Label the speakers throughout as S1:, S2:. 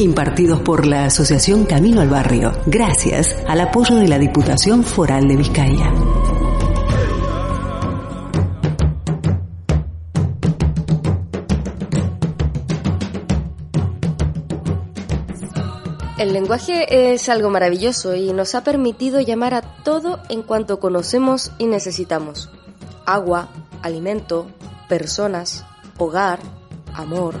S1: Impartidos por la Asociación Camino al Barrio, gracias al apoyo de la Diputación Foral de Vizcaya.
S2: El lenguaje es algo maravilloso y nos ha permitido llamar a todo en cuanto conocemos y necesitamos. Agua, alimento, personas, hogar, amor.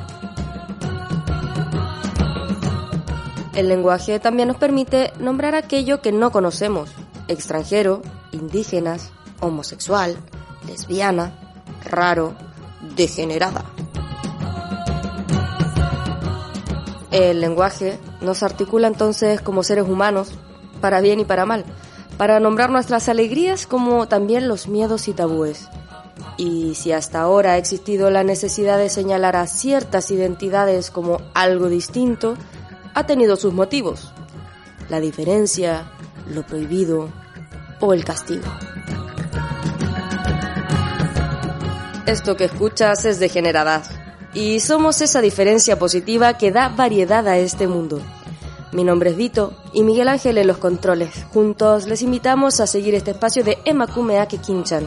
S2: El lenguaje también nos permite nombrar aquello que no conocemos. Extranjero, indígenas, homosexual, lesbiana, raro, degenerada. El lenguaje nos articula entonces como seres humanos, para bien y para mal, para nombrar nuestras alegrías como también los miedos y tabúes. Y si hasta ahora ha existido la necesidad de señalar a ciertas identidades como algo distinto, ha tenido sus motivos. La diferencia, lo prohibido o el castigo. Esto que escuchas es degeneradad y somos esa diferencia positiva que da variedad a este mundo. Mi nombre es Vito y Miguel Ángel en los controles. Juntos les invitamos a seguir este espacio de Emakumeake Kinchan.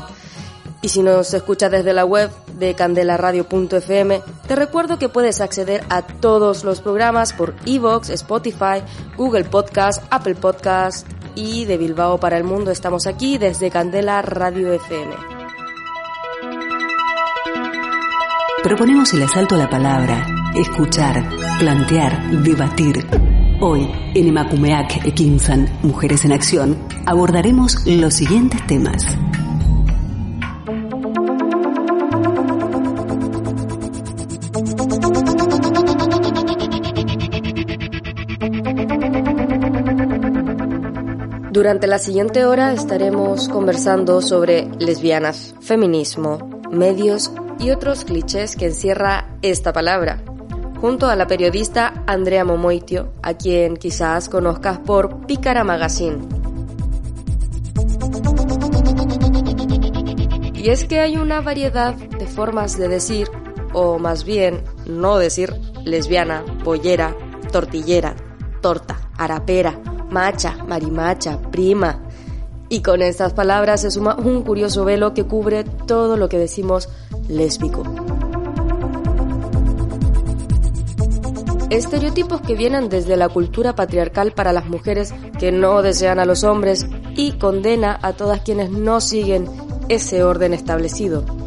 S2: Y si nos escuchas desde la web de candelaradio.fm, te recuerdo que puedes acceder a todos los programas por Evox, Spotify, Google Podcast, Apple Podcast y de Bilbao para el mundo estamos aquí desde Candela Radio FM.
S1: Proponemos el asalto a la palabra, escuchar, plantear, debatir. Hoy, en Emakumeak Ekinsan, Mujeres en Acción, abordaremos los siguientes temas.
S2: Durante la siguiente hora estaremos conversando sobre lesbianas, feminismo, medios y otros clichés que encierra esta palabra, junto a la periodista Andrea Momoitio, a quien quizás conozcas por Pícara Magazine. Y es que hay una variedad de formas de decir, o más bien no decir, lesbiana, pollera, tortillera, torta, arapera, macha, marimacha, prima. Y con estas palabras se suma un curioso velo que cubre todo lo que decimos lésbico. Estereotipos que vienen desde la cultura patriarcal para las mujeres que no desean a los hombres y condena a todas quienes no siguen ese orden establecido.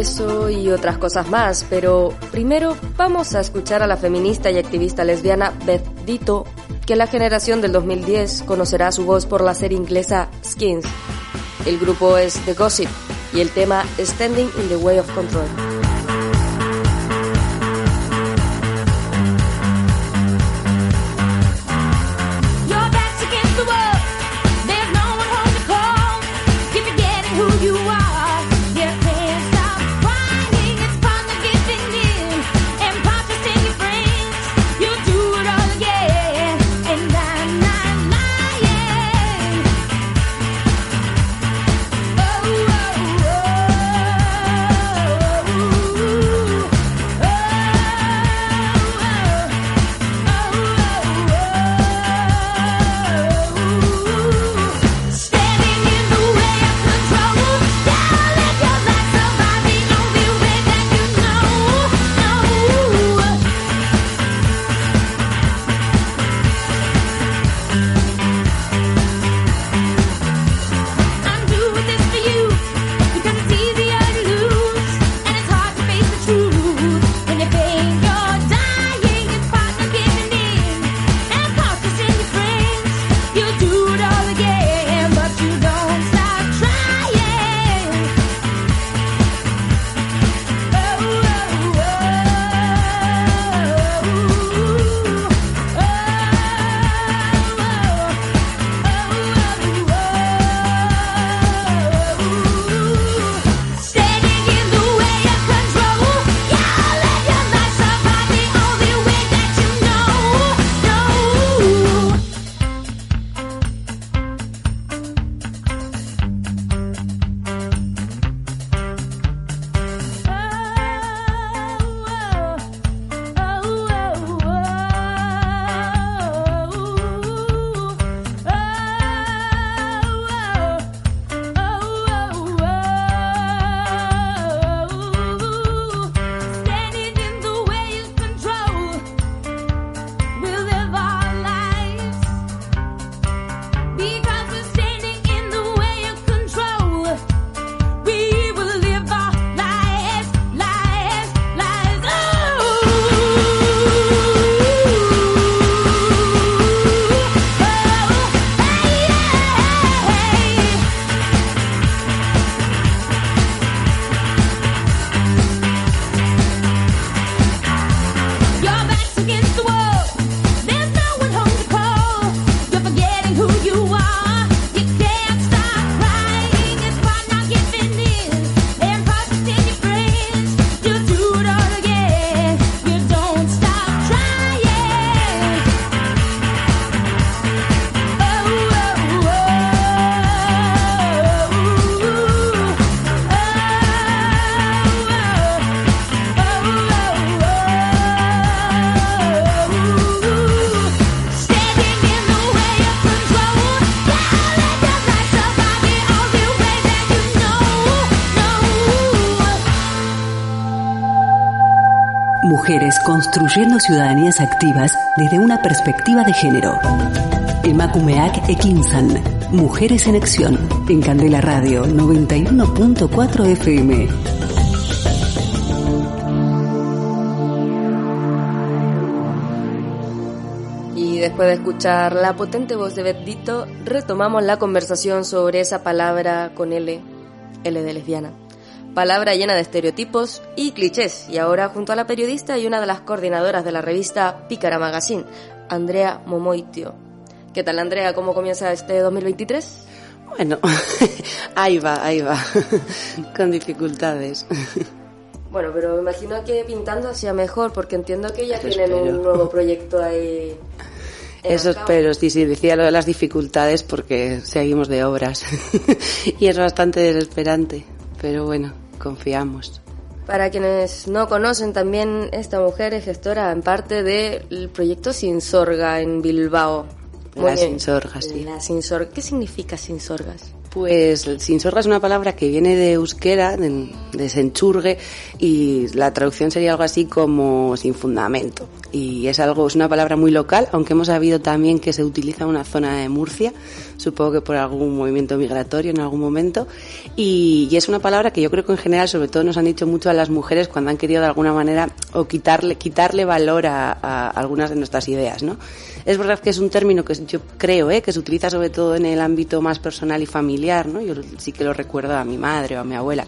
S2: Eso y otras cosas más, pero primero vamos a escuchar a la feminista y activista lesbiana Beth Dito que la generación del 2010 conocerá su voz por la serie inglesa Skins. El grupo es The Gossip y el tema Standing in the Way of Control.
S1: Construyendo ciudadanías activas desde una perspectiva de género. Emakumeak Ekinsan, Mujeres en Acción, en Candela Radio 91.4 FM.
S2: Y después de escuchar la potente voz de Betdito, retomamos la conversación sobre esa palabra con L, L de lesbiana palabra llena de estereotipos y clichés, y ahora junto a la periodista y una de las coordinadoras de la revista Pícara Magazine, Andrea Momoitio. ¿Qué tal Andrea? ¿Cómo comienza este 2023?
S3: Bueno, ahí va, ahí va, con dificultades.
S2: Bueno, pero me imagino que pintando hacía mejor, porque entiendo que ya tienen un nuevo proyecto ahí.
S3: Eso espero, sí, sí, decía lo de las dificultades porque seguimos de obras y es bastante desesperante, pero bueno, confiamos.
S2: Para quienes no conocen, también esta mujer es gestora en parte del proyecto Sin Sorga en Bilbao.
S3: La Sin Sorga, sí.
S2: La Sin Sorga. ¿Qué significa Sin Sorgas?
S3: Pues sin sorga es una palabra que viene de euskera, de, de senchurgue, y la traducción sería algo así como sin fundamento. Y es algo, es una palabra muy local, aunque hemos sabido también que se utiliza en una zona de Murcia, supongo que por algún movimiento migratorio en algún momento. Y, y, es una palabra que yo creo que en general, sobre todo, nos han dicho mucho a las mujeres cuando han querido de alguna manera o quitarle, quitarle valor a, a algunas de nuestras ideas, ¿no? Es verdad que es un término que yo creo ¿eh? que se utiliza sobre todo en el ámbito más personal y familiar, ¿no? Yo sí que lo recuerdo a mi madre o a mi abuela.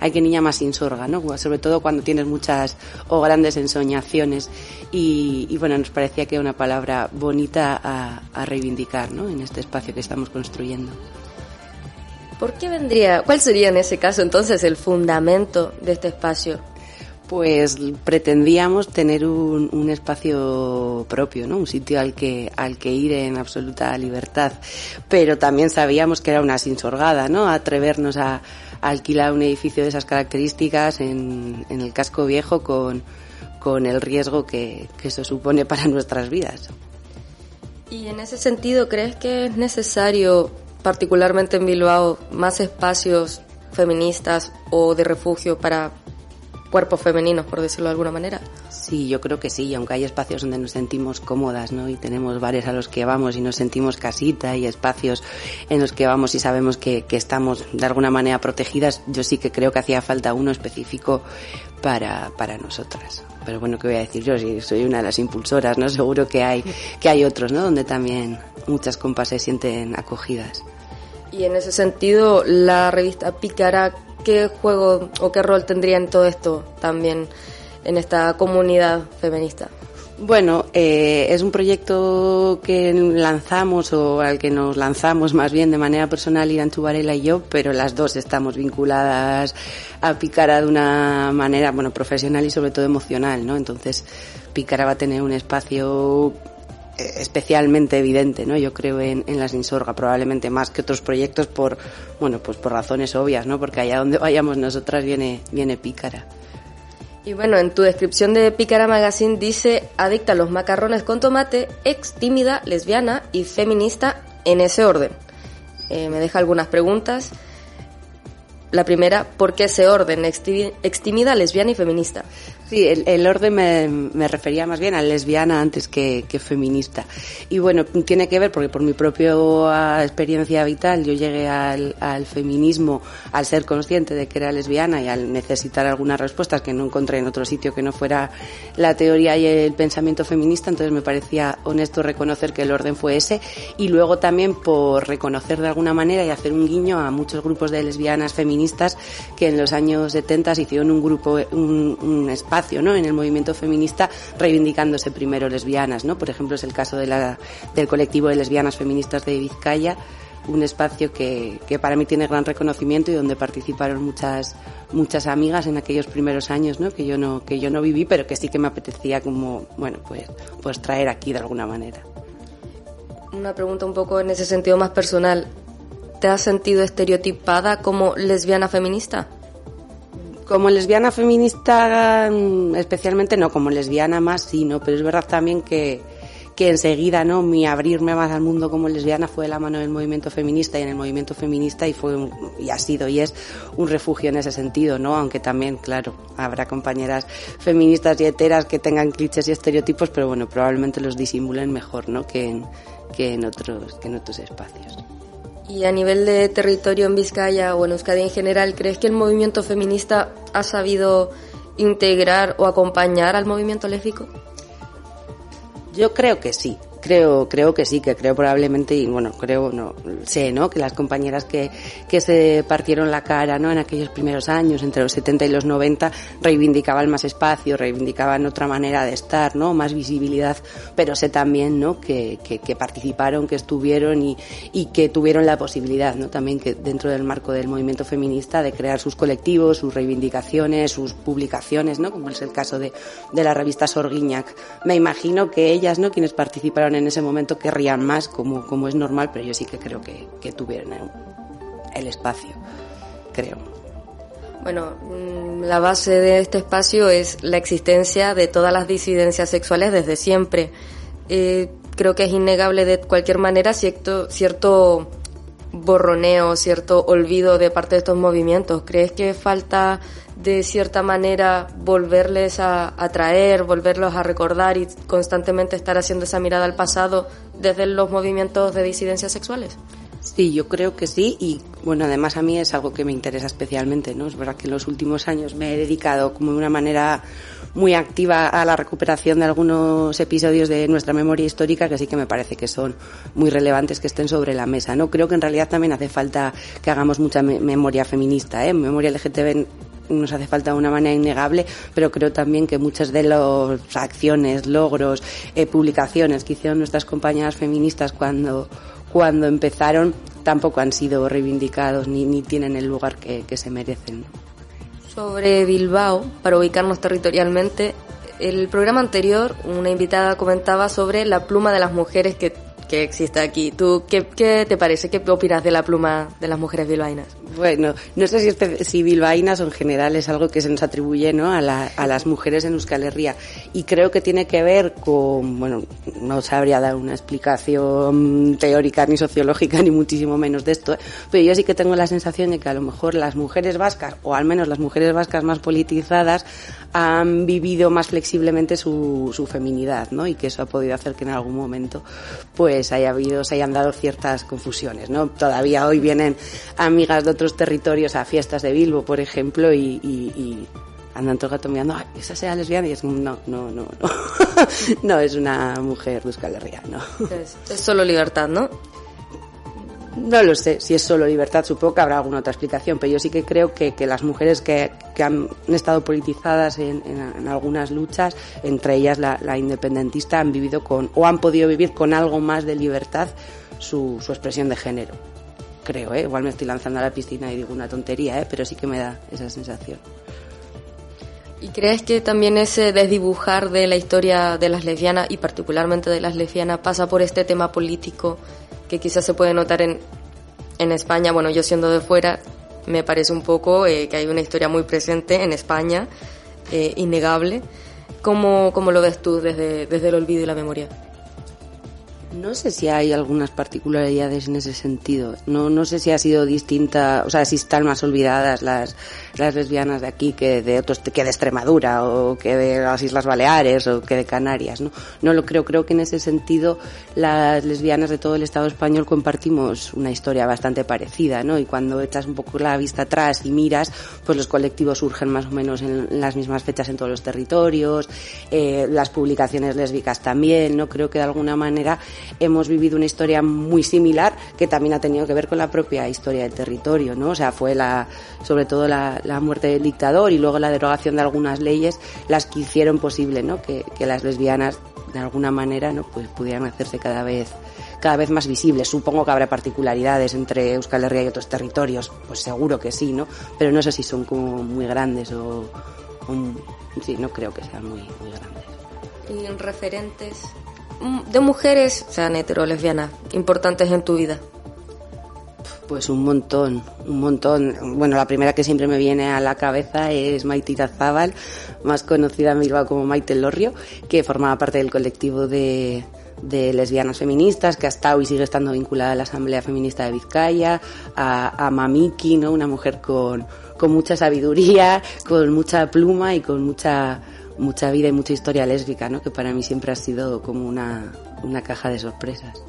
S3: Hay que niña más insorga, ¿no? Sobre todo cuando tienes muchas o grandes ensoñaciones. Y, y bueno, nos parecía que era una palabra bonita a, a reivindicar, ¿no? En este espacio que estamos construyendo.
S2: ¿Por qué vendría, cuál sería en ese caso entonces el fundamento de este espacio?
S3: Pues pretendíamos tener un, un, espacio propio, ¿no? Un sitio al que, al que ir en absoluta libertad. Pero también sabíamos que era una sinsorgada, ¿no? Atrevernos a, a alquilar un edificio de esas características en, en el casco viejo con, con el riesgo que, que eso supone para nuestras vidas.
S2: Y en ese sentido, ¿crees que es necesario, particularmente en Bilbao, más espacios feministas o de refugio para cuerpos femeninos, por decirlo de alguna manera.
S3: Sí, yo creo que sí, aunque hay espacios donde nos sentimos cómodas, ¿no? Y tenemos bares a los que vamos y nos sentimos casita y espacios en los que vamos y sabemos que, que estamos de alguna manera protegidas, yo sí que creo que hacía falta uno específico para, para nosotras. Pero bueno, ¿qué voy a decir yo? Si soy una de las impulsoras, ¿no? Seguro que hay, que hay otros, ¿no? Donde también muchas compas se sienten acogidas.
S2: Y en ese sentido, la revista Pícara, ¿qué juego o qué rol tendría en todo esto también en esta comunidad feminista?
S3: Bueno, eh, es un proyecto que lanzamos o al que nos lanzamos más bien de manera personal Irán Varela y yo, pero las dos estamos vinculadas a Picara de una manera, bueno, profesional y sobre todo emocional, ¿no? Entonces, Picara va a tener un espacio especialmente evidente, ¿no? Yo creo en, en las Insorga, probablemente más que otros proyectos por, bueno, pues por razones obvias, ¿no? Porque allá donde vayamos nosotras viene, viene Pícara.
S2: Y bueno, en tu descripción de Pícara Magazine dice adicta a los macarrones con tomate, ex tímida, lesbiana y feminista en ese orden. Eh, me deja algunas preguntas. La primera, ¿por qué ese orden? Ex tímida, lesbiana y feminista.
S3: Sí, el, el orden me, me, refería más bien a lesbiana antes que, que, feminista. Y bueno, tiene que ver porque por mi propia experiencia vital yo llegué al, al, feminismo al ser consciente de que era lesbiana y al necesitar algunas respuestas que no encontré en otro sitio que no fuera la teoría y el pensamiento feminista. Entonces me parecía honesto reconocer que el orden fue ese y luego también por reconocer de alguna manera y hacer un guiño a muchos grupos de lesbianas feministas que en los años 70 se hicieron un grupo, un, un espacio en el movimiento feminista reivindicándose primero lesbianas. Por ejemplo, es el caso del colectivo de lesbianas feministas de Vizcaya, un espacio que, para mí tiene gran reconocimiento y donde participaron muchas amigas en aquellos primeros años. Que yo no que yo no viví, pero que sí que me apetecía como, bueno, pues pues traer aquí de alguna manera.
S2: Una pregunta un poco en ese sentido más personal. ¿Te has sentido estereotipada como lesbiana feminista?
S3: Como lesbiana feminista, especialmente no, como lesbiana más sí, ¿no? Pero es verdad también que, que enseguida, ¿no? Mi abrirme más al mundo como lesbiana fue la mano del movimiento feminista y en el movimiento feminista y fue y ha sido y es un refugio en ese sentido, ¿no? Aunque también, claro, habrá compañeras feministas y heteras que tengan clichés y estereotipos, pero bueno, probablemente los disimulen mejor, ¿no? Que en, que en otros, que en otros espacios.
S2: Y a nivel de territorio en Vizcaya o en Euskadi en general, ¿crees que el movimiento feminista ha sabido integrar o acompañar al movimiento lésbico?
S3: Yo creo que sí. Creo, creo que sí, que creo probablemente, y bueno, creo, no, sé, ¿no? Que las compañeras que, que se partieron la cara, ¿no? En aquellos primeros años, entre los 70 y los 90, reivindicaban más espacio, reivindicaban otra manera de estar, ¿no? Más visibilidad, pero sé también, ¿no? Que, que, que participaron, que estuvieron y, y que tuvieron la posibilidad, ¿no? También que dentro del marco del movimiento feminista de crear sus colectivos, sus reivindicaciones, sus publicaciones, ¿no? Como es el caso de, de la revista Sorguiñac. Me imagino que ellas, ¿no? Quienes participaron en ese momento querrían más, como, como es normal, pero yo sí que creo que, que tuvieron el espacio, creo.
S2: Bueno, mm, la base de este espacio es la existencia de todas las disidencias sexuales desde siempre. Eh, creo que es innegable de cualquier manera cierto, cierto borroneo, cierto olvido de parte de estos movimientos. ¿Crees que falta de cierta manera volverles a atraer, volverlos a recordar y constantemente estar haciendo esa mirada al pasado desde los movimientos de disidencias sexuales?
S3: Sí, yo creo que sí y bueno, además a mí es algo que me interesa especialmente, ¿no? Es verdad que en los últimos años me he dedicado como de una manera muy activa a la recuperación de algunos episodios de nuestra memoria histórica que sí que me parece que son muy relevantes que estén sobre la mesa, ¿no? Creo que en realidad también hace falta que hagamos mucha memoria feminista, ¿eh? Memoria LGTB nos hace falta de una manera innegable, pero creo también que muchas de las acciones, logros, eh, publicaciones que hicieron nuestras compañeras feministas cuando, cuando empezaron tampoco han sido reivindicados ni, ni tienen el lugar que, que se merecen.
S2: Sobre Bilbao, para ubicarnos territorialmente, el programa anterior una invitada comentaba sobre la pluma de las mujeres que que existe aquí. ¿Tú qué, qué te parece? ¿Qué opinas de la pluma de las mujeres bilbaínas?
S3: Bueno, no sé si, si bilbaínas o en general algo que se nos atribuye ¿no? a, la, a las mujeres en Euskal Herria. Y creo que tiene que ver con, bueno, no sabría dar una explicación teórica ni sociológica ni muchísimo menos de esto, ¿eh? pero yo sí que tengo la sensación de que a lo mejor las mujeres vascas, o al menos las mujeres vascas más politizadas, han vivido más flexiblemente su, feminidad, ¿no? Y que eso ha podido hacer que en algún momento, pues, haya habido, se hayan dado ciertas confusiones, ¿no? Todavía hoy vienen amigas otros territorios a fiestas de Bilbo, por ejemplo, y, y, y andan todo el gato mirando, esa sea lesbiana, y es no, no, no, no. no es una mujer de Euskal Herria, no.
S2: Es, es solo libertad, ¿no?
S3: No lo sé, si es solo libertad, supongo que habrá alguna otra explicación, pero yo sí que creo que, que las mujeres que, que, han estado politizadas en, en, en algunas luchas, entre ellas la, la, independentista, han vivido con, o han podido vivir con algo más de libertad su, su expresión de género. Creo, ¿eh? igual me estoy lanzando a la piscina y digo una tontería, ¿eh? pero sí que me da esa sensación.
S2: ¿Y crees que también ese desdibujar de la historia de las lesbianas y particularmente de las lesbianas pasa por este tema político que quizás se puede notar en, en España, bueno, yo siendo de fuera, me parece un poco eh, que hay una historia muy presente en España, eh, innegable. ¿Cómo, ¿Cómo, lo ves tú desde, desde el olvido y la memoria?
S3: No sé si hay algunas particularidades en ese sentido. No, no sé si ha sido distinta, o sea, si están más olvidadas las, las lesbianas de aquí que de otros, que de Extremadura o que de las Islas Baleares o que de Canarias, ¿no? No lo creo. Creo que en ese sentido las lesbianas de todo el Estado español compartimos una historia bastante parecida, ¿no? Y cuando echas un poco la vista atrás y miras, pues los colectivos surgen más o menos en las mismas fechas en todos los territorios, eh, las publicaciones lésbicas también, ¿no? Creo que de alguna manera hemos vivido una historia muy similar que también ha tenido que ver con la propia historia del territorio, ¿no? O sea, fue la, sobre todo la, muerte del dictador y luego la derogación de algunas leyes las que hicieron posible, ¿no? Que, las lesbianas de alguna manera, ¿no? Pues pudieran hacerse cada vez cada vez más visibles. Supongo que habrá particularidades entre Euskal Herria y otros territorios, pues seguro que sí, ¿no? Pero no sé si son como muy grandes o, o sí, no creo que sean muy, muy grandes.
S2: ¿Y referentes de mujeres, sean hetero lesbianas, importantes en tu vida?
S3: Pues un montón, un montón. Bueno, la primera que siempre me viene a la cabeza es Maite Irazábal, más conocida en Bilbao como Maite Lorrio, que formaba parte del colectivo de, lesbianas feministas, que ha estado y sigue estando vinculada a la Asamblea Feminista de Vizcaya, a, a Mamiki, ¿no? una mujer con, con mucha sabiduría, con mucha pluma y con mucha mucha vida y mucha historia lésbica, ¿no? que para mí siempre ha sido como una, una caja de sorpresas.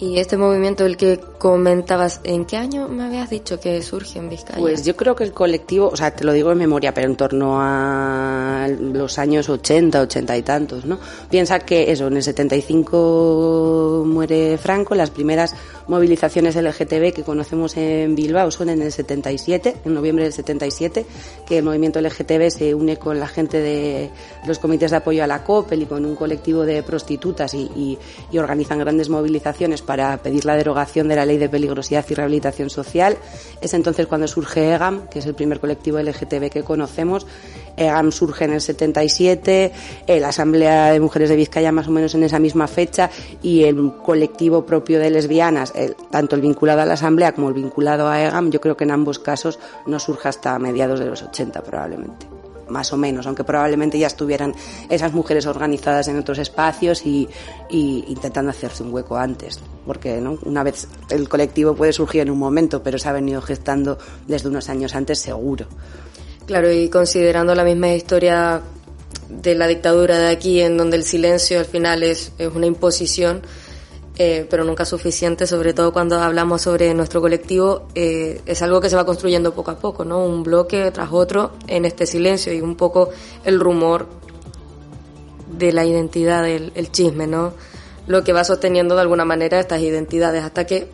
S2: Y este movimiento, el que comentabas, ¿en qué año me habías dicho que surge en Vizcaya?
S3: Pues yo creo que el colectivo, o sea, te lo digo en memoria, pero en torno a los años 80, 80 y tantos, ¿no? Piensa que eso, en el 75 muere Franco, las primeras movilizaciones LGTB que conocemos en Bilbao son en el 77, en noviembre del 77, que el movimiento LGTB se une con la gente de los comités de apoyo a la COPEL y con un colectivo de prostitutas y, y, organizan grandes movilizaciones para pedir la derogación de la ley de peligrosidad y rehabilitación social. Es entonces cuando surge EGAM, que es el primer colectivo LGTB que conocemos. EGAM surge en el 77, la Asamblea de Mujeres de Vizcaya más o menos en esa misma fecha y el colectivo propio de lesbianas tanto el vinculado a la Asamblea como el vinculado a EGAM, yo creo que en ambos casos no surge hasta mediados de los 80 probablemente más o menos, aunque probablemente ya estuvieran esas mujeres organizadas en otros espacios y, intentando hacerse un hueco antes, porque ¿no? una vez el colectivo puede surgir en un momento, pero se ha venido gestando desde unos años antes seguro.
S2: Claro, y considerando la misma historia de la dictadura de aquí, en donde el silencio al final es, es una imposición, eh, pero nunca suficiente, sobre todo cuando hablamos sobre nuestro colectivo, eh, es algo que se va construyendo poco a poco, ¿no? Un bloque tras otro en este silencio y un poco el rumor de la identidad, del el chisme, ¿no? Lo que va sosteniendo de alguna manera estas identidades hasta que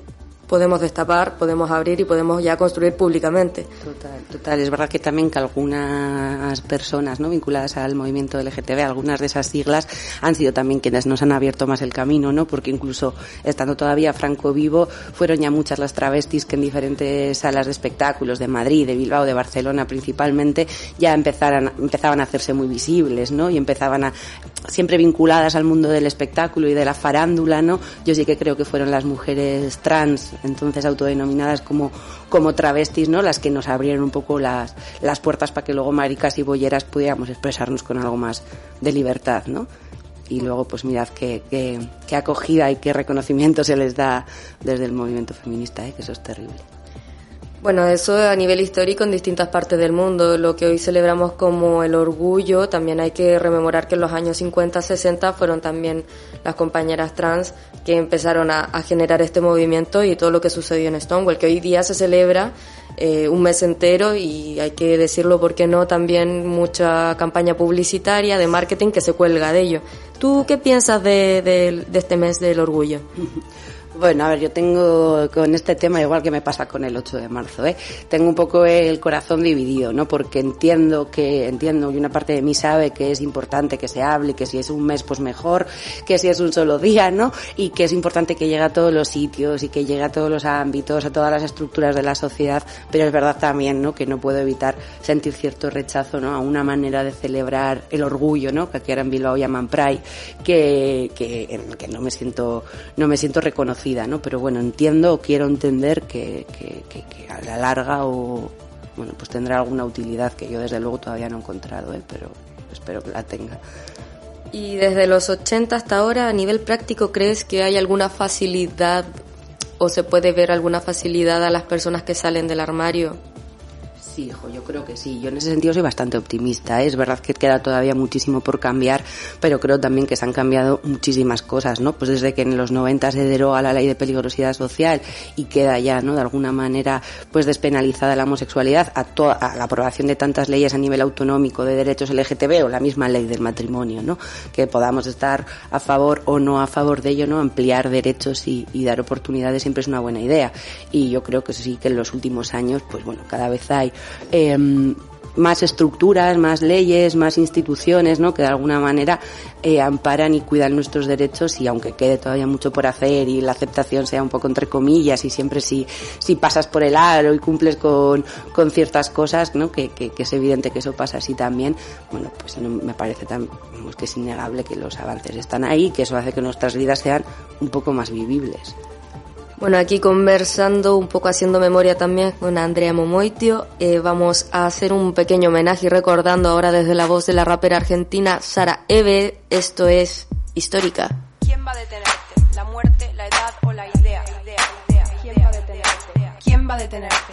S2: podemos destapar, podemos abrir y podemos ya construir públicamente.
S3: Total, total. Es verdad que también que algunas personas no vinculadas al movimiento LGTB, algunas de esas siglas han sido también quienes nos han abierto más el camino, ¿no? Porque incluso estando todavía Franco vivo, fueron ya muchas las travestis que en diferentes salas de espectáculos de Madrid, de Bilbao, de Barcelona principalmente, ya empezaran, empezaban a hacerse muy visibles, ¿no? Y empezaban a siempre vinculadas al mundo del espectáculo y de la farándula, ¿no? Yo sí que creo que fueron las mujeres trans, entonces autodenominadas como, como travestis, ¿no? Las que nos abrieron un poco las, las puertas para que luego maricas y bolleras pudiéramos expresarnos con algo más de libertad, ¿no? Y luego, pues mirad qué, qué, qué acogida y qué reconocimiento se les da desde el movimiento feminista, ¿eh? que eso es terrible.
S2: Bueno, eso a nivel histórico en distintas partes del mundo. Lo que hoy celebramos como el orgullo, también hay que rememorar que en los años 50, 60 fueron también las compañeras trans que empezaron a, generar este movimiento y todo lo que sucedió en Stonewall, que hoy día se celebra eh, un mes entero y hay que decirlo porque no, también mucha campaña publicitaria de marketing que se cuelga de ello. ¿Tú qué piensas de, de este mes del orgullo?
S3: Bueno, a ver, yo tengo con este tema, igual que me pasa con el 8 de marzo, ¿eh? tengo un poco el corazón dividido, ¿no? Porque entiendo que, entiendo, y una parte de mí sabe que es importante que se hable, que si es un mes, pues mejor, que si es un solo día, ¿no? Y que es importante que llegue a todos los sitios y que llegue a todos los ámbitos, a todas las estructuras de la sociedad, pero es verdad también, ¿no? Que no puedo evitar sentir cierto rechazo, ¿no? A una manera de celebrar el orgullo, ¿no? Que aquí ahora en Bilbao llaman Pride, que, que, que no me siento, no me siento ¿no? Pero bueno, entiendo o quiero entender que, a la larga o, bueno, pues tendrá alguna utilidad que yo desde luego todavía no he encontrado, ¿eh? pero espero que la tenga.
S2: Y desde los 80 hasta ahora, a nivel práctico, ¿crees que hay alguna facilidad o se puede ver alguna facilidad a las personas que salen del armario
S3: Sí, hijo, yo creo que sí. Yo en ese sentido soy bastante optimista. ¿eh? Es verdad que queda todavía muchísimo por cambiar, pero creo también que se han cambiado muchísimas cosas, ¿no? Pues desde que en los 90 se deroga la ley de peligrosidad social y queda ya, ¿no? De alguna manera, pues despenalizada la homosexualidad a, a la aprobación de tantas leyes a nivel autonómico de derechos LGTB o la misma ley del matrimonio, ¿no? Que podamos estar a favor o no a favor de ello, ¿no? Ampliar derechos y, y dar oportunidades siempre es una buena idea. Y yo creo que sí que en los últimos años, pues bueno, cada vez hay eh, más estructuras, más leyes, más instituciones, ¿no? Que de alguna manera eh, amparan y cuidan nuestros derechos y aunque quede todavía mucho por hacer y la aceptación sea un poco entre comillas y siempre si, si pasas por el aro y cumples con, con ciertas cosas, ¿no? Que, que, es evidente que eso pasa así también, bueno, pues me parece tan, que es innegable que los avances están ahí, que eso hace que nuestras vidas sean un poco más vivibles.
S2: Bueno, aquí conversando, un poco haciendo memoria también con Andrea Momoitio, eh, vamos a hacer un pequeño homenaje y recordando ahora desde la voz de la rapera argentina Sara Eve, esto es histórica.
S4: ¿Quién va a detenerte? ¿Quién va a detenerte?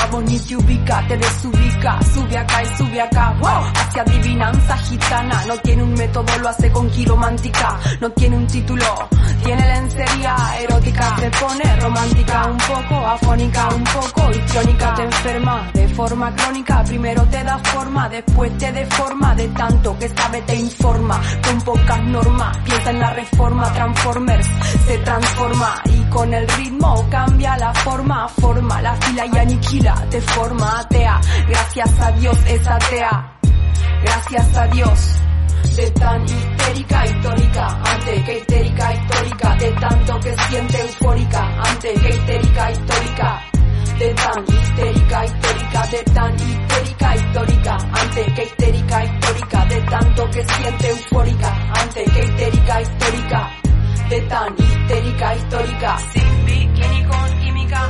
S4: vos ni te ubica, te desubica, sube acá y sube acá, wow, hacia adivinanza gitana, no tiene un método, lo hace con quiromántica, no tiene un título, tiene lencería erótica, se pone romántica, un poco afónica, un poco crónica te enferma, de forma crónica, primero te da forma, después te deforma, de tanto que sabe te informa, con pocas normas, piensa en la reforma, Transformers se transforma. Y con el ritmo cambia la forma, forma la fila y aniquila, de forma atea, gracias a Dios es atea, gracias a Dios. De tan histérica histórica, antes que histérica histórica, de tanto que siente eufórica, antes que histérica histórica, de tan histérica histórica, de tan histérica histórica, antes que histérica histórica, de tanto que siente eufórica, antes que histérica histórica, de tan histérica histórica, sin bikini con química,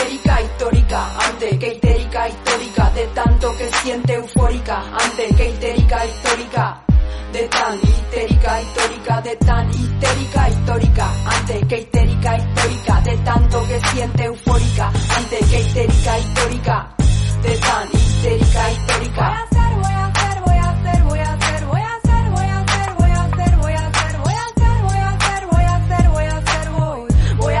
S4: histórica, antes que histérica histórica, de tanto que siente eufórica, antes que histérica histórica de tan histérica histórica, de tan histérica histórica, antes que histérica histórica, de tanto que siente eufórica, antes que histérica histórica, de tan histérica histórica. Voy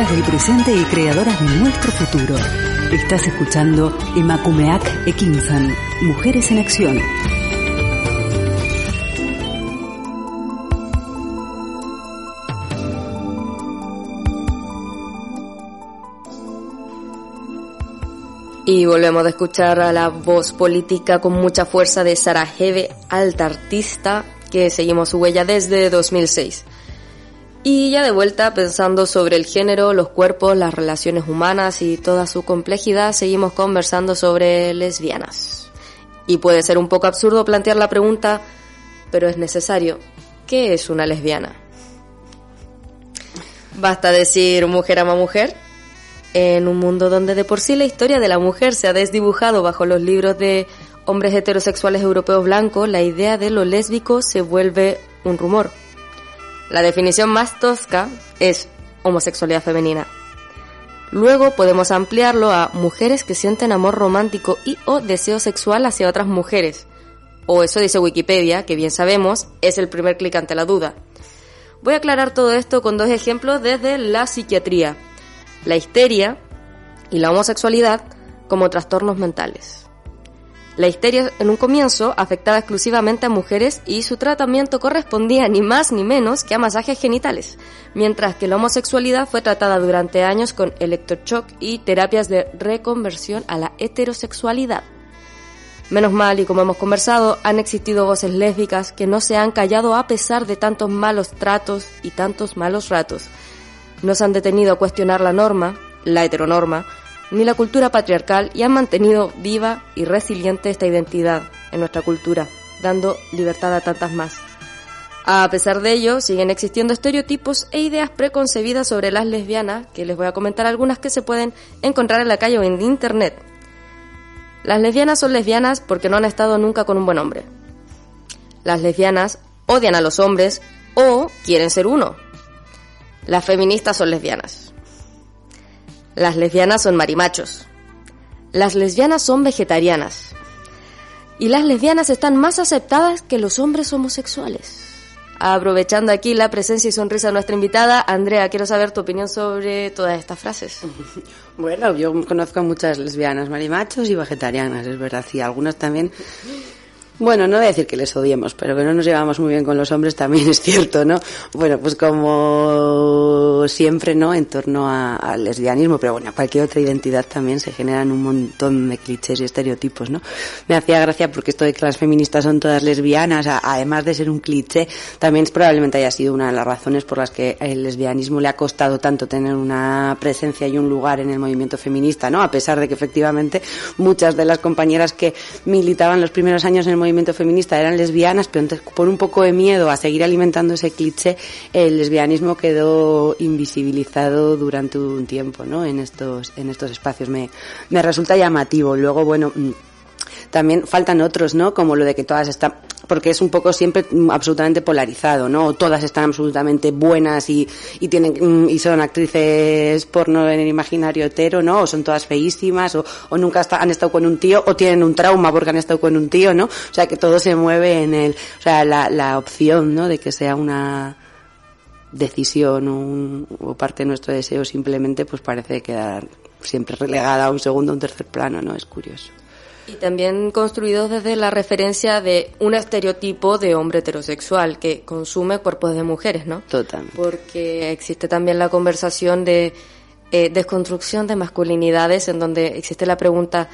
S4: hacer.
S1: Actoras del presente y creadoras de nuestro futuro. Estás escuchando Emakumeak Ekinsan, Mujeres en Acción.
S2: Y volvemos a escuchar a la voz política con mucha fuerza de Sarajevo, alta artista, que seguimos su huella desde 2006. Y ya de vuelta pensando sobre el género, los cuerpos, las relaciones humanas y toda su complejidad, seguimos conversando sobre lesbianas. Y puede ser un poco absurdo plantear la pregunta, pero es necesario, ¿qué es una lesbiana? Basta decir mujer ama mujer. En un mundo donde de por sí la historia de la mujer se ha desdibujado bajo los libros de hombres heterosexuales europeos blancos, la idea de lo lésbico se vuelve un rumor. La definición más tosca es homosexualidad femenina. Luego podemos ampliarlo a mujeres que sienten amor romántico y o deseo sexual hacia otras mujeres. O eso dice Wikipedia, que bien sabemos es el primer clic ante la duda. Voy a aclarar todo esto con dos ejemplos desde la psiquiatría. La histeria y la homosexualidad como trastornos mentales. La histeria en un comienzo afectaba exclusivamente a mujeres y su tratamiento correspondía ni más ni menos que a masajes genitales, mientras que la homosexualidad fue tratada durante años con electroshock y terapias de reconversión a la heterosexualidad. Menos mal, y como hemos conversado, han existido voces lésbicas que no se han callado a pesar de tantos malos tratos y tantos malos ratos. No se han detenido a cuestionar la norma, la heteronorma, ni la cultura patriarcal y han mantenido viva y resiliente esta identidad en nuestra cultura, dando libertad a tantas más. A pesar de ello, siguen existiendo estereotipos e ideas preconcebidas sobre las lesbianas, que les voy a comentar algunas que se pueden encontrar en la calle o en internet. Las lesbianas son lesbianas porque no han estado nunca con un buen hombre. Las lesbianas odian a los hombres o quieren ser uno. Las feministas son lesbianas. Las lesbianas son marimachos. Las lesbianas son vegetarianas. Y las lesbianas están más aceptadas que los hombres homosexuales. Aprovechando aquí la presencia y sonrisa de nuestra invitada, Andrea, quiero saber tu opinión sobre todas estas frases.
S3: Bueno, yo conozco a muchas lesbianas, marimachos y vegetarianas, es verdad, y algunas también bueno, no voy a decir que les odiemos, pero que no nos llevamos muy bien con los hombres también es cierto, ¿no? Bueno, pues como siempre, ¿no? En torno al lesbianismo, pero bueno, cualquier otra identidad también se generan un montón de clichés y estereotipos, ¿no? Me hacía gracia porque esto de que las feministas son todas lesbianas, además de ser un cliché, también probablemente haya sido una de las razones por las que el lesbianismo le ha costado tanto tener una presencia y un lugar en el movimiento feminista, ¿no? A pesar de que efectivamente muchas de las compañeras que militaban los primeros años en el movimiento feminista eran lesbianas, pero por un poco de miedo a seguir alimentando ese cliché, el lesbianismo quedó invisibilizado durante un tiempo, ¿no? En estos, en estos espacios. Me, me resulta llamativo. Luego, bueno, mm, también faltan otros, ¿no? Como lo de que todas están, porque es un poco siempre absolutamente polarizado, ¿no? Todas están absolutamente buenas y, y tienen, mm, y son actrices porno en el imaginario hetero, ¿no? O son todas feísimas, o, o nunca han estado con un tío, o tienen un trauma porque han estado con un tío, ¿no? O sea, que todo se mueve en el, o sea, la, la opción, ¿no? De que sea una, decisión un, o parte de nuestro deseo simplemente pues parece quedar siempre relegada a un segundo o un tercer plano, ¿no? Es curioso.
S2: Y también construidos desde la referencia de un estereotipo de hombre heterosexual que consume cuerpos de mujeres, ¿no?
S3: Totalmente.
S2: Porque existe también la conversación de eh, desconstrucción de masculinidades en donde existe la pregunta,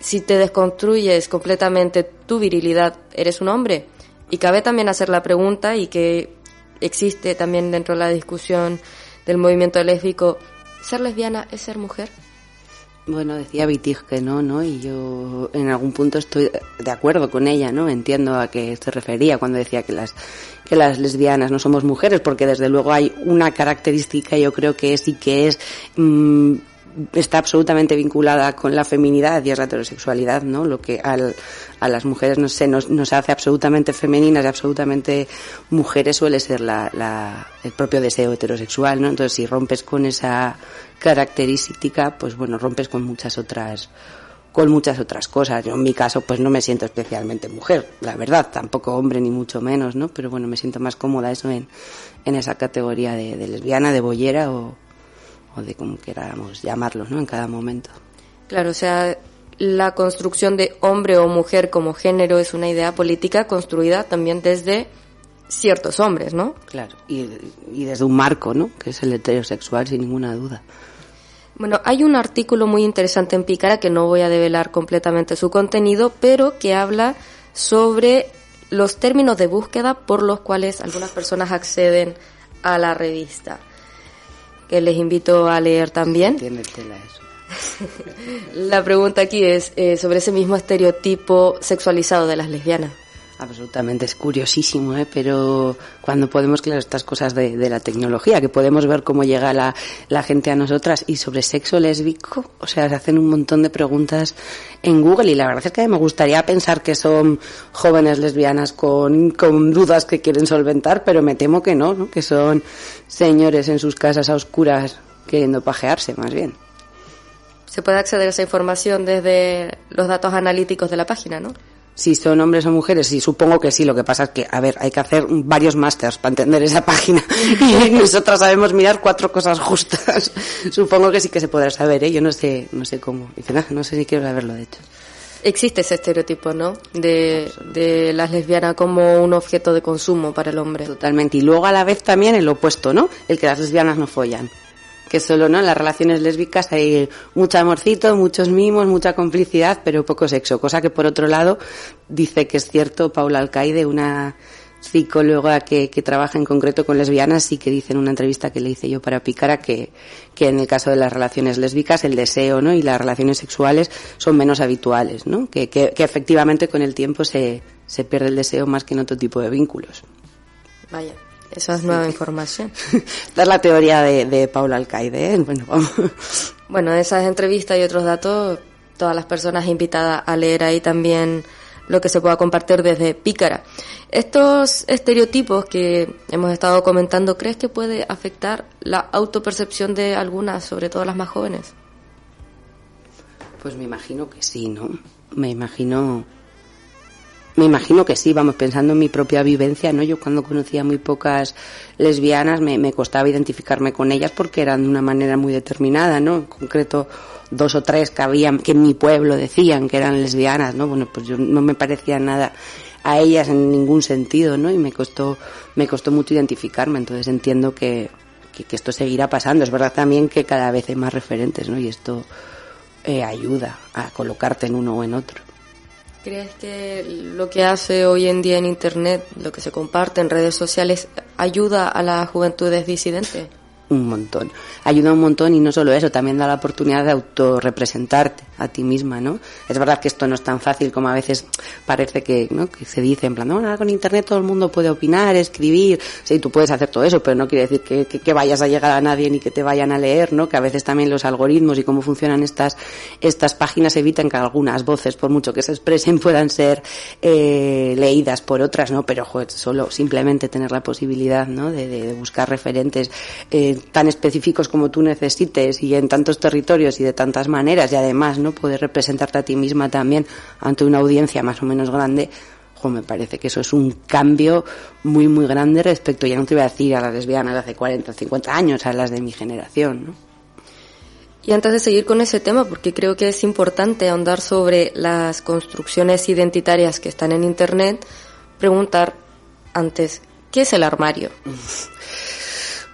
S2: si te desconstruyes completamente tu virilidad, ¿eres un hombre? Y cabe también hacer la pregunta y que existe también dentro de la discusión del movimiento lésbico, ¿ser lesbiana es ser mujer?
S3: Bueno, decía Vitig que no, ¿no? Y yo en algún punto estoy de acuerdo con ella, ¿no? Entiendo a qué se refería cuando decía que las que las lesbianas no somos mujeres, porque desde luego hay una característica, yo creo que y que es mmm, está absolutamente vinculada con la feminidad y es la heterosexualidad, ¿no? Lo que al, a las mujeres no sé, nos, nos hace absolutamente femeninas y absolutamente mujeres suele ser la, la, el propio deseo heterosexual, ¿no? Entonces si rompes con esa característica, pues bueno, rompes con muchas otras con muchas otras cosas. Yo en mi caso pues no me siento especialmente mujer, la verdad, tampoco hombre ni mucho menos, ¿no? Pero bueno, me siento más cómoda eso en, en esa categoría de, de lesbiana, de bollera o, o de como queramos llamarlos, ¿no? En cada momento.
S2: Claro, o sea, la construcción de hombre o mujer como género es una idea política construida también desde ciertos hombres, ¿no?
S3: Claro, y, y desde un marco, ¿no? Que es el heterosexual, sin ninguna duda.
S2: Bueno, hay un artículo muy interesante en Pícara que no voy a develar completamente su contenido, pero que habla sobre los términos de búsqueda por los cuales algunas personas acceden a la revista que les invito a leer también.
S3: Tiene tela eso.
S2: La pregunta aquí es eh, sobre ese mismo estereotipo sexualizado de las lesbianas.
S3: Absolutamente, es curiosísimo, ¿eh? pero cuando podemos, claro, estas cosas de, la tecnología, que podemos ver cómo llega la, la, gente a nosotras y sobre sexo lésbico, o sea, se hacen un montón de preguntas en Google y la verdad es que me gustaría pensar que son jóvenes lesbianas con, con dudas que quieren solventar, pero me temo que no, ¿no? que son señores en sus casas a oscuras queriendo pajearse más bien.
S2: Se puede acceder a esa información desde los datos analíticos de la página, ¿no?
S3: Si son hombres o mujeres, sí, supongo que sí. Lo que pasa es que, a ver, hay que hacer varios másters para entender esa página. Y nosotros sabemos mirar cuatro cosas justas. supongo que sí que se podrá saber, ¿eh? Yo no sé, no sé cómo. No sé si quiero saberlo, de hecho.
S2: Existe ese estereotipo, ¿no? De, de las lesbianas como un objeto de consumo para el hombre.
S3: Totalmente. Y luego a la vez también el opuesto, ¿no? El que las lesbianas no follan que solo no en las relaciones lésbicas hay mucho amorcito, muchos mimos, mucha complicidad, pero poco sexo, cosa que por otro lado dice que es cierto Paula Alcaide, una psicóloga que, que trabaja en concreto con lesbianas y que dice en una entrevista que le hice yo para Picara que, que en el caso de las relaciones lésbicas el deseo ¿no? y las relaciones sexuales son menos habituales, ¿no? que, que, que efectivamente con el tiempo se, se pierde el deseo más que en otro tipo de vínculos.
S2: Vaya. Esa es nueva información.
S3: Esta es la teoría de, de Paula Alcaide. ¿eh? Bueno, vamos.
S2: Bueno, esas entrevistas y otros datos, todas las personas invitadas a leer ahí también lo que se pueda compartir desde Pícara. Estos estereotipos que hemos estado comentando, ¿crees que puede afectar la autopercepción de algunas, sobre todo las más jóvenes?
S3: Pues me imagino que sí, ¿no? Me imagino me imagino que sí, vamos, pensando en mi propia vivencia, ¿no? Yo cuando conocía muy pocas lesbianas me, me costaba identificarme con ellas porque eran de una manera muy determinada, ¿no? En concreto, dos o tres que había, que en mi pueblo decían que eran lesbianas, ¿no? Bueno, pues yo no me parecía nada a ellas en ningún sentido, ¿no? Y me costó, me costó mucho identificarme, entonces entiendo que, que, que esto seguirá pasando. Es verdad también que cada vez hay más referentes, ¿no? Y esto eh, ayuda a colocarte en uno o en otro.
S2: ¿Crees que lo que hace hoy en día en Internet, lo que se comparte en redes sociales, ayuda a las juventudes disidentes?
S3: un montón. Ayuda un montón y no solo eso, también da la oportunidad de autorrepresentarte a ti misma, ¿no? Es verdad que esto no es tan fácil como a veces parece que, ¿no? que se dice, en plan, no, con internet todo el mundo puede opinar, escribir, sí, tú puedes hacer todo eso, pero no quiere decir que, vayas a llegar a nadie ni que te vayan a leer, ¿no? Que a veces también los algoritmos y cómo funcionan estas, estas páginas evitan que algunas voces, por mucho que se expresen, puedan ser eh, leídas por otras, ¿no? Pero, joder, solo simplemente tener la posibilidad, ¿no? De buscar referentes eh, tan específicos como tú necesites y en tantos territorios y de tantas maneras y además no poder representarte a ti misma también ante una audiencia más o menos grande me parece que eso es un cambio muy muy grande respecto ya no te voy a decir a las lesbianas de hace 40 o 50 años a las de mi generación ¿no?
S2: Y antes de seguir con ese tema, porque creo que es importante ahondar sobre las construcciones identitarias que están en Internet, preguntar antes, ¿qué es el armario?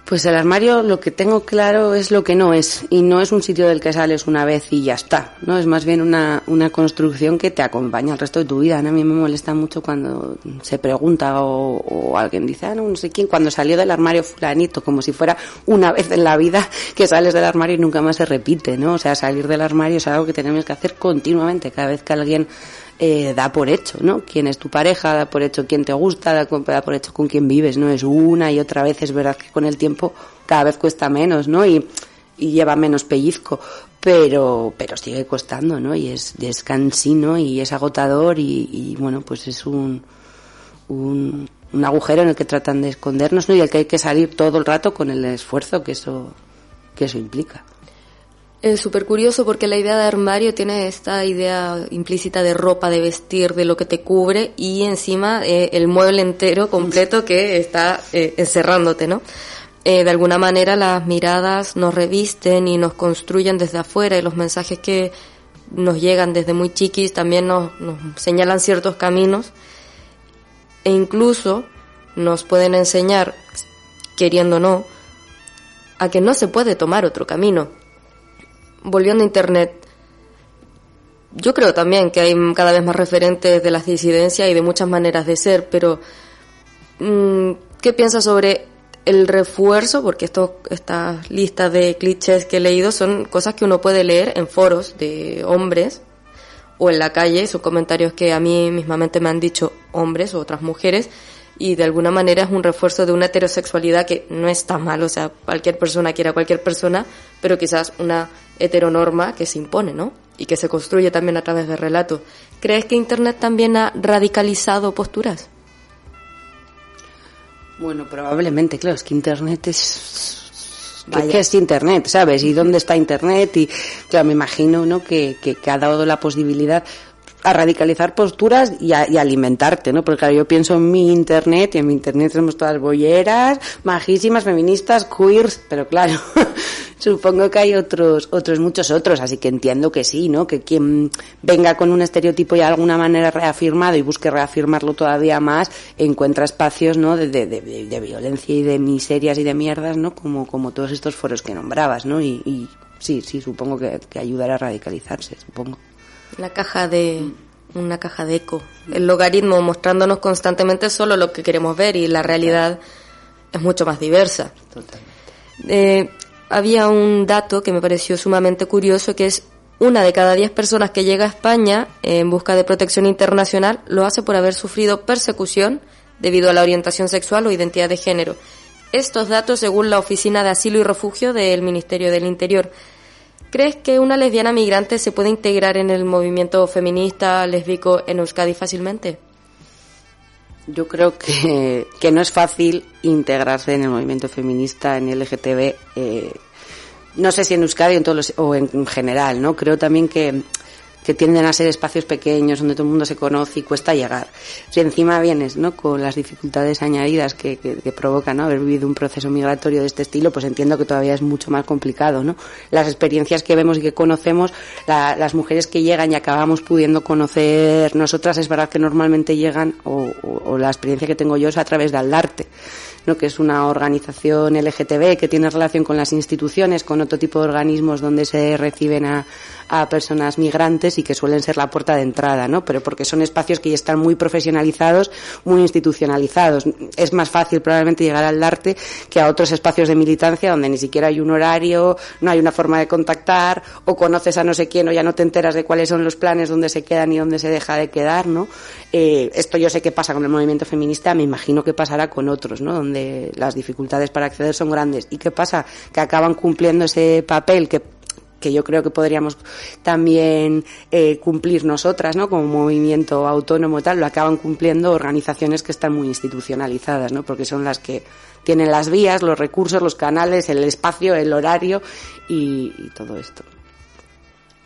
S3: Pues el armario lo que tengo claro es lo que no es y no es un sitio del que sales una vez y ya está, ¿no? Es más bien una, una construcción que te acompaña el resto de tu vida. A mí me molesta mucho cuando se pregunta o, o, alguien dice, ah, no, no sé quién, cuando salió del armario fulanito, como si fuera una vez en la vida que sales del armario y nunca más se repite, ¿no? O sea, salir del armario es algo que tenemos que hacer continuamente cada vez que alguien eh, da por hecho, ¿no? Quién es tu pareja, da por hecho quién te gusta, da, da, por hecho con quién vives, ¿no? Es una y otra vez, es verdad que con el tiempo cada vez cuesta menos, ¿no? Y, y lleva menos pellizco, pero, pero sigue costando, ¿no? Y es, es cansino y es agotador y, y bueno, pues es un, un, un, agujero en el que tratan de escondernos, ¿no? Y el que hay que salir todo el rato con el esfuerzo que eso, que eso implica.
S2: Es súper curioso porque la idea de armario tiene esta idea implícita de ropa, de vestir, de lo que te cubre y encima eh, el mueble entero completo que está eh, encerrándote, ¿no? Eh, de alguna manera las miradas nos revisten y nos construyen desde afuera y los mensajes que nos llegan desde muy chiquis también nos, nos señalan ciertos caminos e incluso nos pueden enseñar, queriendo o no, a que no se puede tomar otro camino volviendo a Internet, yo creo también que hay cada vez más referentes de las disidencias y de muchas maneras de ser, pero mm, ¿qué piensas sobre el refuerzo? Porque esto, estas listas de clichés que he leído son cosas que uno puede leer en foros de hombres o en la calle, son comentarios que a mí mismamente me han dicho hombres o otras mujeres, y de alguna manera es un refuerzo de una heterosexualidad que no está mal, o sea, cualquier persona quiere a cualquier persona, pero quizás una heteronorma que se impone, ¿no? Y que se construye también a través de relatos. ¿Crees que Internet también ha radicalizado posturas?
S3: Bueno, probablemente, claro, es que Internet es... ¿Qué, es Internet, sabes? ¿Y dónde está Internet? Y, claro, me imagino, ¿no? Que, que, que ha dado la posibilidad a radicalizar posturas y, a, y alimentarte, ¿no? Porque claro, yo pienso en mi internet y en mi internet tenemos todas bolleras, majísimas, feministas, queers, pero claro, supongo que hay otros, otros, muchos otros, así que entiendo que sí, ¿no? Que quien venga con un estereotipo y de alguna manera reafirmado y busque reafirmarlo todavía más, encuentra espacios, ¿no? De, de, de, de violencia y de miserias y de mierdas, ¿no? Como, como todos estos foros que nombrabas, ¿no? Y, y sí, sí, supongo que, que ayudará a radicalizarse, supongo.
S2: La caja de una caja de eco, el logaritmo mostrándonos constantemente solo lo que queremos ver y la realidad es mucho más diversa. Eh, había un dato que me pareció sumamente curioso que es una de cada diez personas que llega a España en busca de protección internacional lo hace por haber sufrido persecución debido a la orientación sexual o identidad de género. Estos datos según la Oficina de Asilo y Refugio del Ministerio del Interior. ¿Crees que una lesbiana migrante se puede integrar en el movimiento feminista lésbico en Euskadi fácilmente?
S3: Yo creo que, que no es fácil integrarse en el movimiento feminista, en LGTB, eh, no sé si en Euskadi en todos los, o en general, ¿no? Creo también que que tienden a ser espacios pequeños donde todo el mundo se conoce y cuesta llegar. Si encima vienes ¿no? con las dificultades añadidas que, que, que provoca ¿no? haber vivido un proceso migratorio de este estilo, pues entiendo que todavía es mucho más complicado. ¿no? Las experiencias que vemos y que conocemos, la, las mujeres que llegan y acabamos pudiendo conocer nosotras, es verdad que normalmente llegan, o, o, o la experiencia que tengo yo es a través del arte. ¿No? que es una organización LGTB que tiene relación con las instituciones, con otro tipo de organismos donde se reciben a, a personas migrantes y que suelen ser la puerta de entrada, ¿no? Pero porque son espacios que ya están muy profesionalizados, muy institucionalizados. Es más fácil probablemente llegar al arte que a otros espacios de militancia donde ni siquiera hay un horario, no hay una forma de contactar, o conoces a no sé quién o ya no te enteras de cuáles son los planes, dónde se quedan y dónde se deja de quedar, ¿no? Eh, esto yo sé que pasa con el movimiento feminista, me imagino que pasará con otros, ¿no? Donde las dificultades para acceder son grandes. ¿Y qué pasa? Que acaban cumpliendo ese papel que que yo creo que podríamos también eh, cumplir nosotras, ¿no? Como movimiento autónomo tal, lo acaban cumpliendo organizaciones que están muy institucionalizadas, ¿no? Porque son las que tienen las vías, los recursos, los canales, el espacio, el horario y todo esto.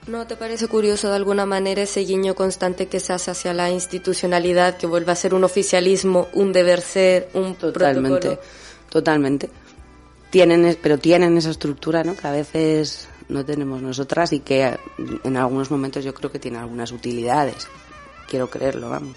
S2: ¿No te parece curioso de alguna manera ese guiño constante que se hace hacia la institucionalidad, que vuelve a ser un oficialismo, un deber ser, un
S3: totalmente,
S2: protocolo?
S3: totalmente. Tienen, pero tienen esa estructura, ¿no? Que a veces no tenemos nosotras y que en algunos momentos yo creo que tiene algunas utilidades. Quiero creerlo, vamos.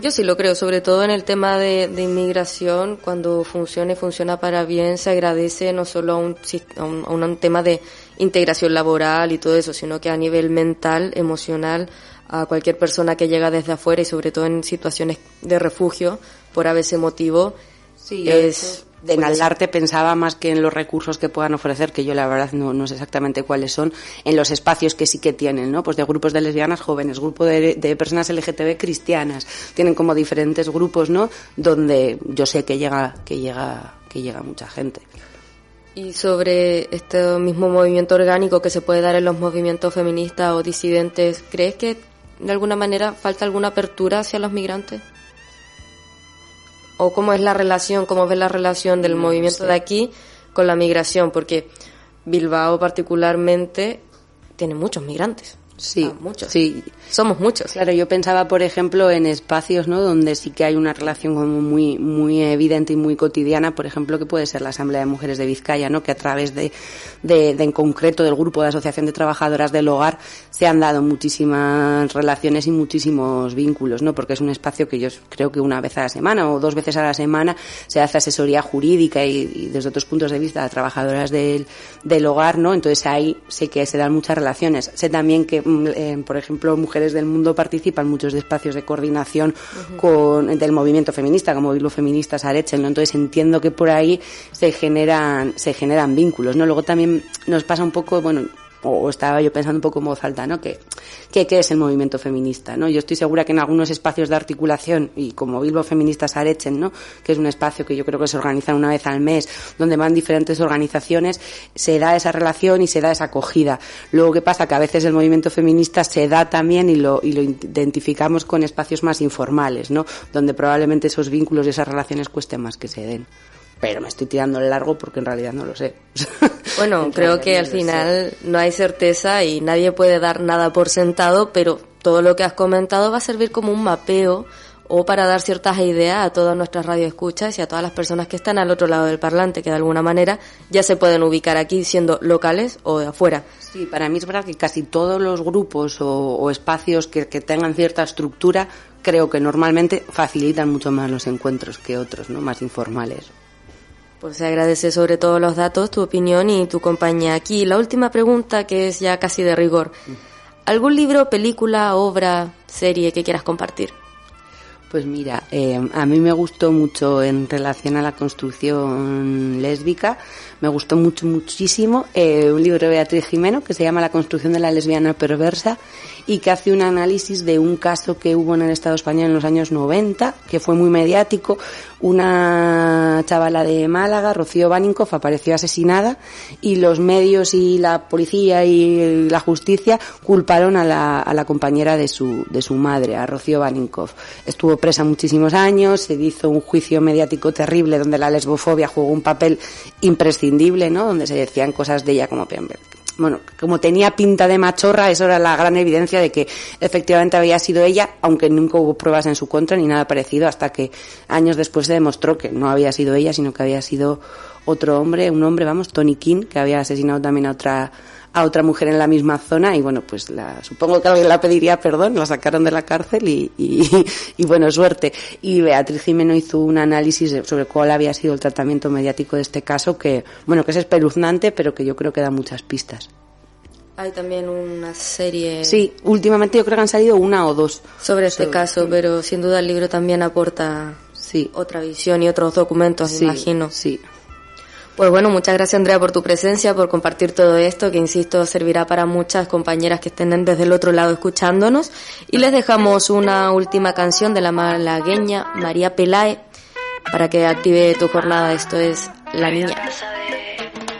S2: Yo sí lo creo, sobre todo en el tema de, de inmigración, cuando funciona y funciona para bien, se agradece no solo a un, a un, a un tema de integración laboral y todo eso, sino que a nivel mental, emocional, a cualquier persona que llega desde afuera y sobre todo en situaciones de refugio, por a veces motivo,
S3: Sí,
S2: es
S3: de en pensaba más que en los recursos que puedan ofrecer, que yo la verdad no, no sé exactamente cuáles son, en los espacios que sí que tienen, ¿no? Pues de grupos de lesbianas jóvenes, grupo de, de personas LGTB cristianas, tienen como diferentes grupos, ¿no? Donde yo sé que llega, que llega, que llega mucha gente.
S2: Y sobre este mismo movimiento orgánico que se puede dar en los movimientos feministas o disidentes, ¿crees que de alguna manera falta alguna apertura hacia los migrantes? ¿O cómo es la relación, cómo ves la relación del
S3: No
S2: movimiento
S3: sé.
S2: de aquí con la migración? Porque Bilbao particularmente tiene muchos migrantes.
S3: Sí,
S2: Ah, muchos.
S3: sí.
S2: Somos muchos.
S3: Claro, yo pensaba, por ejemplo, en espacios, ¿no? Donde sí que hay una relación como muy, muy evidente y muy cotidiana, por ejemplo, que puede ser la Asamblea de Mujeres de Vizcaya, ¿no? Que a través de, de, de en concreto del grupo de Asociación de Trabajadoras del Hogar se han dado muchísimas relaciones y muchísimos vínculos, ¿no? Porque es un espacio que yo creo que una vez a la semana o dos veces a la semana se hace asesoría jurídica y, y desde otros puntos de vista a trabajadoras del, del hogar, ¿no? Entonces ahí sé que se dan muchas relaciones. Sé también que, eh, por ejemplo, Mujeres del Mundo participan muchos espacios de coordinación con, del movimiento feminista, como Hilo Feministas Arechen, ¿no? Entonces entiendo que por ahí se generan, se generan vínculos, ¿no? Luego también nos pasa un poco, bueno, o estaba yo pensando un poco en voz alta, ¿no? Que, ¿Qué es el movimiento feminista, ¿no? Yo estoy segura que en algunos espacios de articulación, y como Bilbo Feministas Arechen, ¿no? Que es un espacio que yo creo que se organiza una vez al mes, donde van diferentes organizaciones, se da esa relación y se da esa acogida. Luego, ¿qué pasa? Que a veces el movimiento feminista se da también y lo, y lo identificamos con espacios más informales, ¿no? Donde probablemente esos vínculos y esas relaciones cuesten más que se den pero me estoy tirando el largo porque en realidad no lo sé.
S2: Bueno, creo que al final no hay certeza y nadie puede dar nada por sentado, pero todo lo que has comentado va a servir como un mapeo o para dar ciertas ideas a todas nuestras radioescuchas y a todas las personas que están al otro lado del parlante, que de alguna manera ya se pueden ubicar aquí siendo locales o de afuera.
S3: Sí, para mí es verdad que casi todos los grupos o, espacios que, que, tengan cierta estructura creo que normalmente facilitan mucho más los encuentros que otros, ¿no? Más informales.
S2: Pues se agradece sobre todo los datos, tu opinión y tu compañía. Aquí la última pregunta que es ya casi de rigor. ¿Algún libro, película, obra, serie que quieras compartir?
S3: Pues mira, eh, a mí me gustó mucho en relación a la construcción lésbica, me gustó mucho, muchísimo eh, un libro de Beatriz Jimeno que se llama La construcción de la lesbiana perversa y que hace un análisis de un caso que hubo en el Estado español en los años 90, que fue muy mediático. Una chavala de Málaga, Rocío Baninkoff, apareció asesinada y los medios y la policía y la justicia culparon a la, a la compañera de su, de su madre, a Rocío Baninkoff. Estuvo presa muchísimos años, se hizo un juicio mediático terrible donde la lesbofobia jugó un papel imprescindible, ¿no? Donde se decían cosas de ella como bueno, como tenía pinta de machorra, eso era la gran evidencia de que efectivamente había sido ella, aunque nunca hubo pruebas en su contra ni nada parecido, hasta que años después se demostró que no había sido ella, sino que había sido otro hombre, un hombre, vamos, Tony King, que había asesinado también a otra a otra mujer en la misma zona y bueno, pues la, supongo que alguien la pediría perdón, la sacaron de la cárcel y, y, y bueno, suerte. Y Beatriz Jimeno hizo un análisis sobre cuál había sido el tratamiento mediático de este caso que, bueno, que es espeluznante, pero que yo creo que da muchas pistas.
S2: Hay también una serie.
S3: Sí, últimamente yo creo que han salido una o dos.
S2: Sobre este caso, pero sin duda el libro también aporta
S3: sí.
S2: otra visión y otros documentos,
S3: sí,
S2: imagino.
S3: Sí.
S2: Pues bueno, muchas gracias Andrea por tu presencia, por compartir todo esto, que insisto servirá para muchas compañeras que estén desde el otro lado escuchándonos. Y les dejamos una última canción de la malagueña María Pelae para que active tu jornada. Esto es La Niña.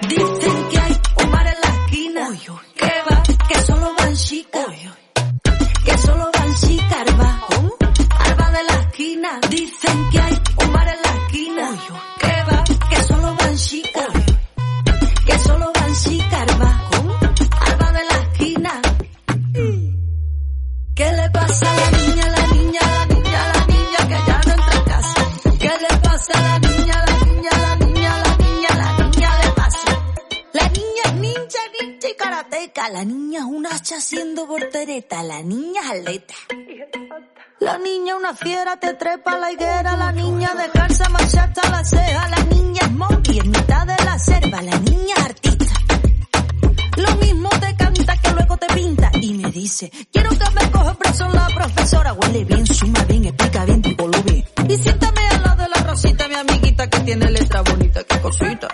S5: Dicen que hay un bar en la esquina, que va, que solo van chicas, que solo van chicas, arba, arba de la esquina. Dicen que haciendo voltereta. La niña es atleta. La niña una fiera, te trepa a la higuera. La niña dejarse marchar hasta la ceja. La niña es monkey en mitad de la selva. La niña es artista. Lo mismo te canta que luego te pinta. Y me dice, quiero que me coja preso la profesora. Huele bien, suma bien, explica bien, tipo lo bien. Y siéntame al lado de la Rosita, mi amiguita que tiene letra bonita, qué cosita.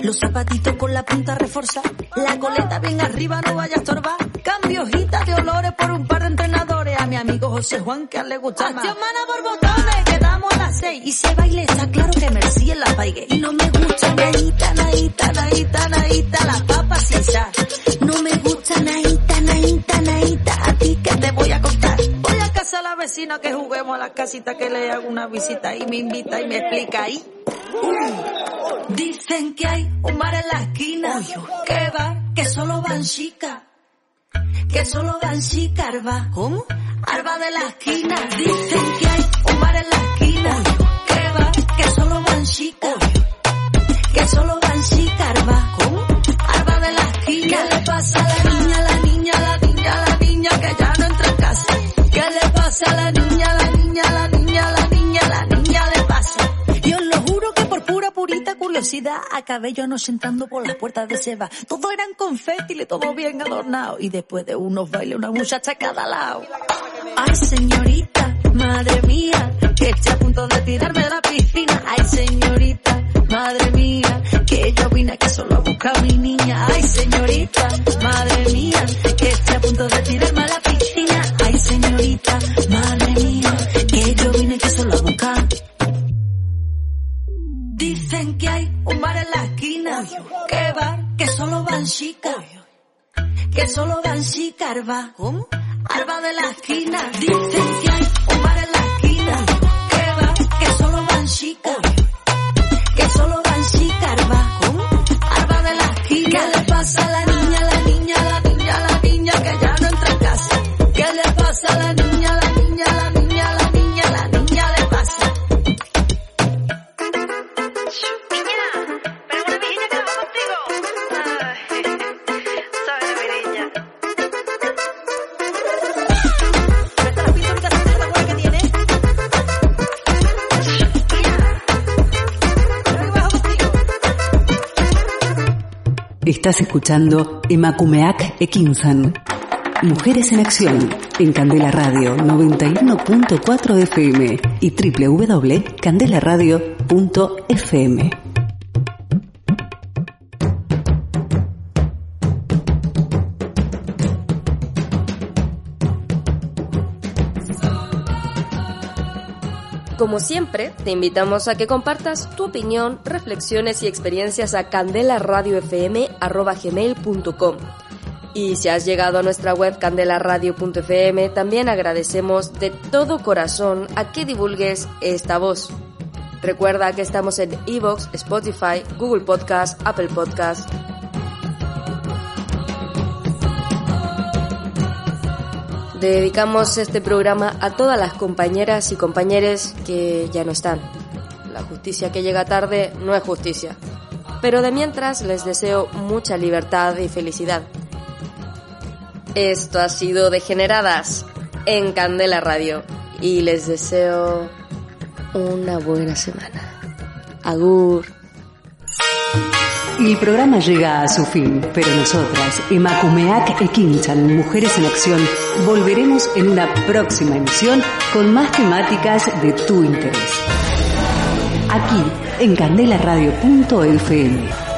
S5: Los zapatitos con la punta reforzada, la coleta bien arriba, no vaya a estorbar. Cambio hojita de olores por un par de entrenadores. A mi amigo José Juan que a él le gusta más. Mana por botones, quedamos a las seis. Y hay baile, está claro que Merci en la paigue. Y no me gusta naíta, naíta, naíta, naíta, la papa sin sal. No me gusta naíta, naíta, naíta, a ti que te voy a contar. A la vecina que juguemos a la casita que le hago una visita y me invita y me explica ahí. Dicen que hay un bar en la esquina, que va, que solo van chicas, que solo van chicas, arba. ¿Cómo? Arba de la esquina. Dicen que hay un bar en la esquina, que va, que solo van chicas, que solo van chicas, purita curiosidad acabé yo sentando por las puertas de Seba. Todo eran confeti, todo bien adornado. Y después de unos bailes, una muchacha a cada lado. Ay, señorita, madre mía, que estoy a punto de tirarme de la piscina. Ay, señorita, madre mía, que yo vine aquí solo a buscar buscar mi niña. Ay, señorita, madre mía, que estoy a punto de tirarme a la piscina. Ay, señorita, madre Dicen que hay un bar en la esquina, que bar, que solo van chicas, que solo van chicas, arba, ¿cómo? Arba de la esquina. Dicen que hay un bar en la esquina, que bar, que solo van chicas, que solo van chicas, arba, ¿cómo? Arba de la esquina. ¿Qué le pasa a la niña,
S1: Estás escuchando Emakumeak Ekinsan. Mujeres en Acción en Candela Radio 91.4 FM y www.candelaradio.fm.
S2: Como siempre, te invitamos a que compartas tu opinión, reflexiones y experiencias a candelaradiofm.gmail.com Y si has llegado a nuestra web candelaradio.fm, también agradecemos de todo corazón a que divulgues esta voz. Recuerda que estamos en Evox, Spotify, Google Podcast, Apple Podcast. Dedicamos este programa a todas las compañeras y compañeros que ya no están. La justicia que llega tarde no es justicia. Pero de mientras les deseo mucha libertad y felicidad. Esto ha sido Degeneradas en Candela Radio y les deseo una buena semana. Agur.
S1: El programa llega a su fin, pero nosotras, Emakumeak Ekinchan, Mujeres en Acción, volveremos en una próxima emisión con más temáticas de tu interés. Aquí, en candelaradio.fm.